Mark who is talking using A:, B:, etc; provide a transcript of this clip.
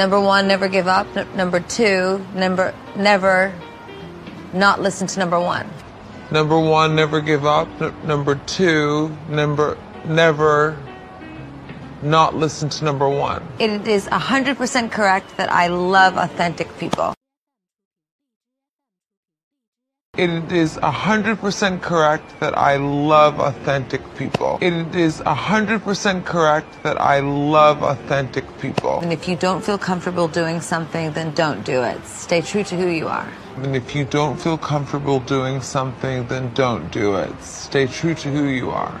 A: Number one, never give up. N- number two, never, never not listen to number one.
B: Number one, never give up. N- number two, number never not listen to number one.
A: It is 100% correct that I love authentic people.
B: It is 100% correct that I love authentic people. It is 100% correct that I love authentic people.
A: And if you don't feel comfortable doing something, then don't do it. Stay true to who you are.
B: And if you don't feel comfortable doing something, then don't do it. Stay true to who you are.